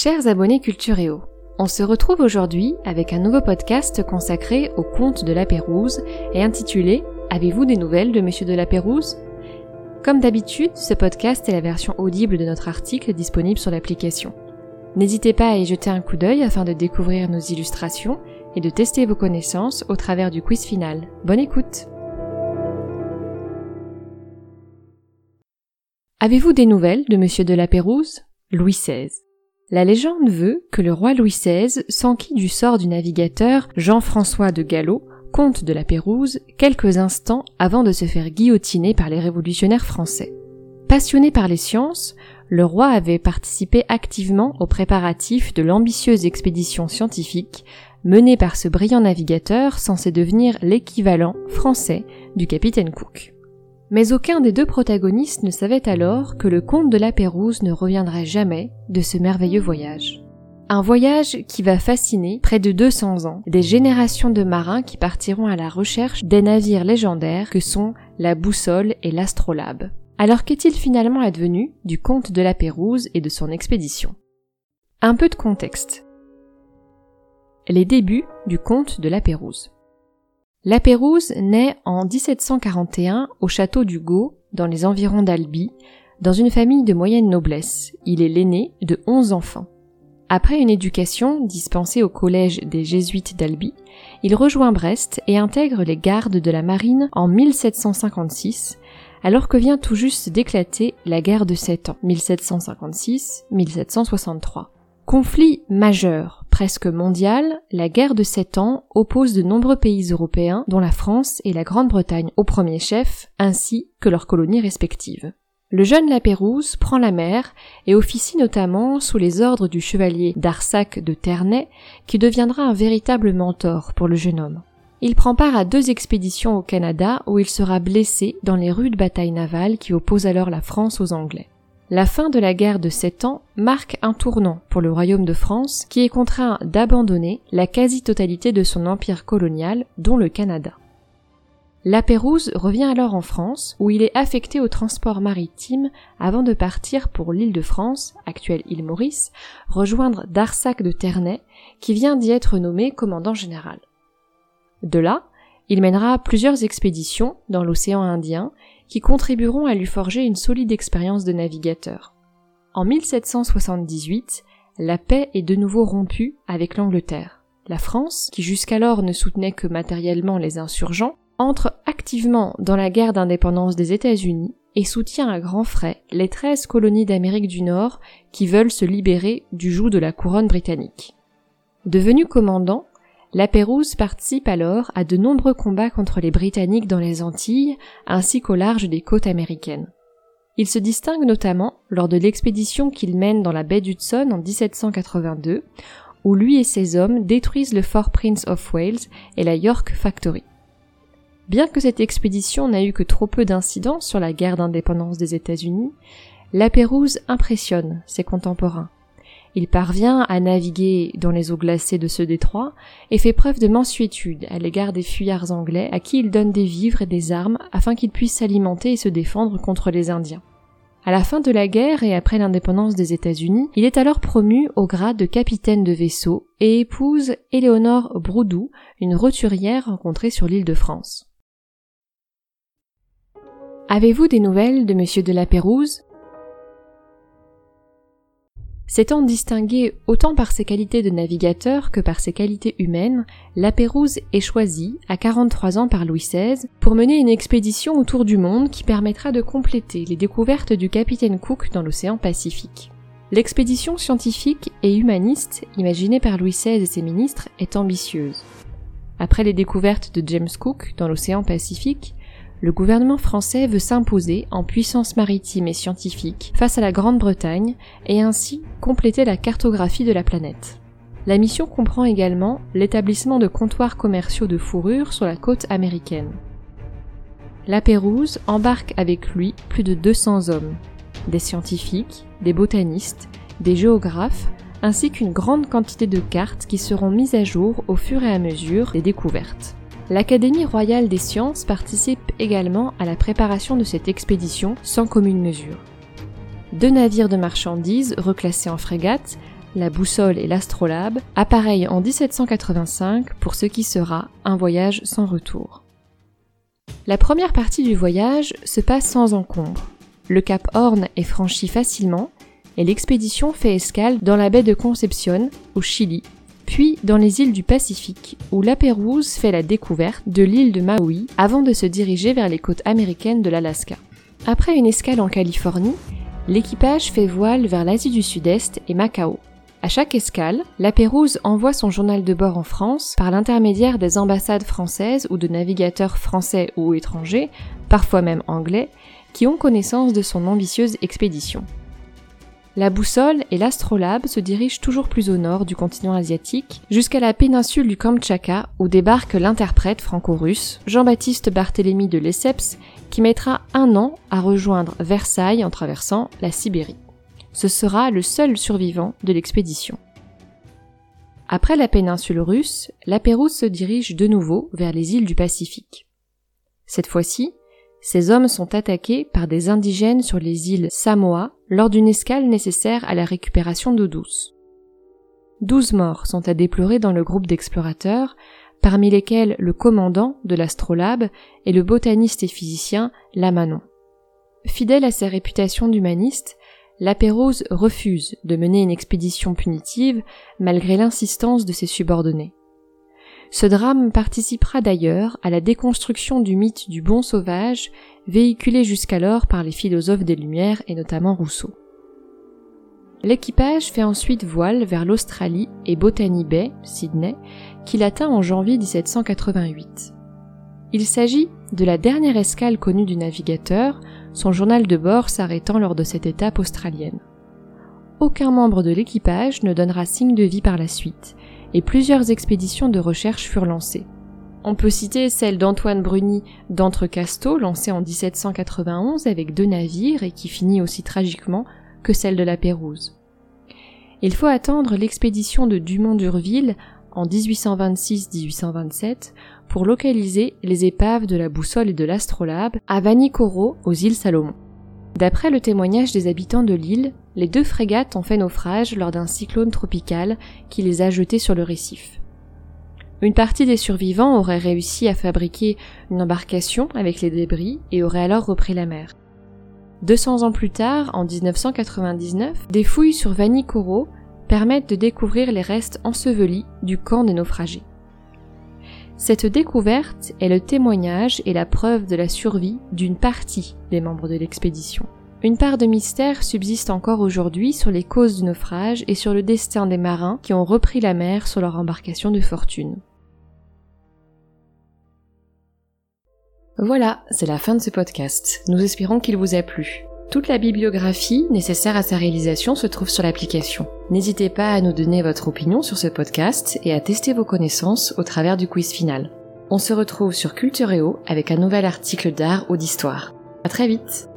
Chers abonnés Culturéo, on se retrouve aujourd'hui avec un nouveau podcast consacré au conte de la Pérouse et intitulé Avez-vous des nouvelles de Monsieur de la Pérouse? Comme d'habitude, ce podcast est la version audible de notre article disponible sur l'application. N'hésitez pas à y jeter un coup d'œil afin de découvrir nos illustrations et de tester vos connaissances au travers du quiz final. Bonne écoute Avez-vous des nouvelles de Monsieur de la Pérouse? Louis XVI. La légende veut que le roi Louis XVI s'enquit du sort du navigateur Jean-François de Gallo, comte de la Pérouse, quelques instants avant de se faire guillotiner par les révolutionnaires français. Passionné par les sciences, le roi avait participé activement aux préparatifs de l'ambitieuse expédition scientifique menée par ce brillant navigateur censé devenir l'équivalent français du capitaine Cook. Mais aucun des deux protagonistes ne savait alors que le comte de la Pérouse ne reviendrait jamais de ce merveilleux voyage. Un voyage qui va fasciner près de 200 ans des générations de marins qui partiront à la recherche des navires légendaires que sont la boussole et l'astrolabe. Alors qu'est-il finalement advenu du comte de la Pérouse et de son expédition? Un peu de contexte. Les débuts du comte de la Pérouse. La Pérouse naît en 1741 au château du Gau, dans les environs d'Albi, dans une famille de moyenne noblesse. Il est l'aîné de onze enfants. Après une éducation dispensée au collège des jésuites d'Albi, il rejoint Brest et intègre les gardes de la marine en 1756, alors que vient tout juste d'éclater la guerre de Sept Ans, 1756-1763. Conflit majeur, presque mondial, la guerre de Sept Ans oppose de nombreux pays européens, dont la France et la Grande-Bretagne au premier chef, ainsi que leurs colonies respectives. Le jeune Lapérouse prend la mer et officie notamment sous les ordres du chevalier d'Arsac de Ternay, qui deviendra un véritable mentor pour le jeune homme. Il prend part à deux expéditions au Canada où il sera blessé dans les rudes batailles navales qui opposent alors la France aux Anglais. La fin de la guerre de Sept Ans marque un tournant pour le royaume de France qui est contraint d'abandonner la quasi-totalité de son empire colonial, dont le Canada. La Pérouse revient alors en France, où il est affecté au transport maritime avant de partir pour l'île de France, actuelle île Maurice, rejoindre Darsac de Ternay, qui vient d'y être nommé commandant général. De là, il mènera plusieurs expéditions dans l'océan Indien qui contribueront à lui forger une solide expérience de navigateur. En 1778, la paix est de nouveau rompue avec l'Angleterre. La France, qui jusqu'alors ne soutenait que matériellement les insurgents, entre activement dans la guerre d'indépendance des États-Unis et soutient à grands frais les treize colonies d'Amérique du Nord qui veulent se libérer du joug de la couronne britannique. Devenu commandant, la Pérouse participe alors à de nombreux combats contre les Britanniques dans les Antilles ainsi qu'au large des côtes américaines. Il se distingue notamment lors de l'expédition qu'il mène dans la baie d'Hudson en 1782, où lui et ses hommes détruisent le fort Prince of Wales et la York Factory. Bien que cette expédition n'a eu que trop peu d'incidents sur la guerre d'indépendance des États-Unis, la Pérouse impressionne ses contemporains. Il parvient à naviguer dans les eaux glacées de ce détroit et fait preuve de mansuétude à l'égard des fuyards anglais à qui il donne des vivres et des armes afin qu'ils puissent s'alimenter et se défendre contre les Indiens. À la fin de la guerre et après l'indépendance des États-Unis, il est alors promu au grade de capitaine de vaisseau et épouse Éléonore Broudou, une roturière rencontrée sur l'île de France. Avez-vous des nouvelles de monsieur de la Pérouse? S'étant distingué autant par ses qualités de navigateur que par ses qualités humaines, la Pérouse est choisie, à 43 ans par Louis XVI, pour mener une expédition autour du monde qui permettra de compléter les découvertes du capitaine Cook dans l'océan Pacifique. L'expédition scientifique et humaniste imaginée par Louis XVI et ses ministres est ambitieuse. Après les découvertes de James Cook dans l'océan Pacifique, le gouvernement français veut s'imposer en puissance maritime et scientifique face à la Grande-Bretagne et ainsi compléter la cartographie de la planète. La mission comprend également l'établissement de comptoirs commerciaux de fourrure sur la côte américaine. La Pérouse embarque avec lui plus de 200 hommes, des scientifiques, des botanistes, des géographes, ainsi qu'une grande quantité de cartes qui seront mises à jour au fur et à mesure des découvertes. L'Académie royale des sciences participe également à la préparation de cette expédition sans commune mesure. Deux navires de marchandises reclassés en frégate, la boussole et l'astrolabe appareillent en 1785 pour ce qui sera un voyage sans retour. La première partie du voyage se passe sans encombre. Le cap Horn est franchi facilement et l'expédition fait escale dans la baie de Concepción, au Chili, puis dans les îles du Pacifique, où la Pérouse fait la découverte de l'île de Maui avant de se diriger vers les côtes américaines de l'Alaska. Après une escale en Californie, l'équipage fait voile vers l'Asie du Sud-Est et Macao. À chaque escale, la Pérouse envoie son journal de bord en France par l'intermédiaire des ambassades françaises ou de navigateurs français ou étrangers, parfois même anglais, qui ont connaissance de son ambitieuse expédition. La boussole et l'astrolabe se dirigent toujours plus au nord du continent asiatique, jusqu'à la péninsule du Kamtchatka où débarque l'interprète franco-russe Jean-Baptiste Barthélemy de Lesseps qui mettra un an à rejoindre Versailles en traversant la Sibérie. Ce sera le seul survivant de l'expédition. Après la péninsule russe, la Pérouse se dirige de nouveau vers les îles du Pacifique. Cette fois-ci, ces hommes sont attaqués par des indigènes sur les îles Samoa lors d'une escale nécessaire à la récupération d'eau douce. Douze morts sont à déplorer dans le groupe d'explorateurs, parmi lesquels le commandant de l'astrolabe et le botaniste et physicien Lamanon. Fidèle à sa réputation d'humaniste, Lapérouse refuse de mener une expédition punitive malgré l'insistance de ses subordonnés. Ce drame participera d'ailleurs à la déconstruction du mythe du bon sauvage véhiculé jusqu'alors par les philosophes des Lumières et notamment Rousseau. L'équipage fait ensuite voile vers l'Australie et Botany Bay, Sydney, qu'il atteint en janvier 1788. Il s'agit de la dernière escale connue du navigateur, son journal de bord s'arrêtant lors de cette étape australienne. Aucun membre de l'équipage ne donnera signe de vie par la suite, et plusieurs expéditions de recherche furent lancées. On peut citer celle d'Antoine Bruni d'Entrecasteaux, lancée en 1791 avec deux navires et qui finit aussi tragiquement que celle de la Pérouse. Il faut attendre l'expédition de Dumont d'Urville en 1826-1827 pour localiser les épaves de la boussole et de l'astrolabe à Vanikoro aux îles Salomon. D'après le témoignage des habitants de l'île, les deux frégates ont fait naufrage lors d'un cyclone tropical qui les a jetés sur le récif. Une partie des survivants aurait réussi à fabriquer une embarcation avec les débris et aurait alors repris la mer. 200 ans plus tard, en 1999, des fouilles sur Vanikoro permettent de découvrir les restes ensevelis du camp des naufragés. Cette découverte est le témoignage et la preuve de la survie d'une partie des membres de l'expédition. Une part de mystère subsiste encore aujourd'hui sur les causes du naufrage et sur le destin des marins qui ont repris la mer sur leur embarcation de fortune. Voilà, c'est la fin de ce podcast. Nous espérons qu'il vous a plu. Toute la bibliographie nécessaire à sa réalisation se trouve sur l'application. N'hésitez pas à nous donner votre opinion sur ce podcast et à tester vos connaissances au travers du quiz final. On se retrouve sur Cultureo avec un nouvel article d'art ou d'histoire. À très vite!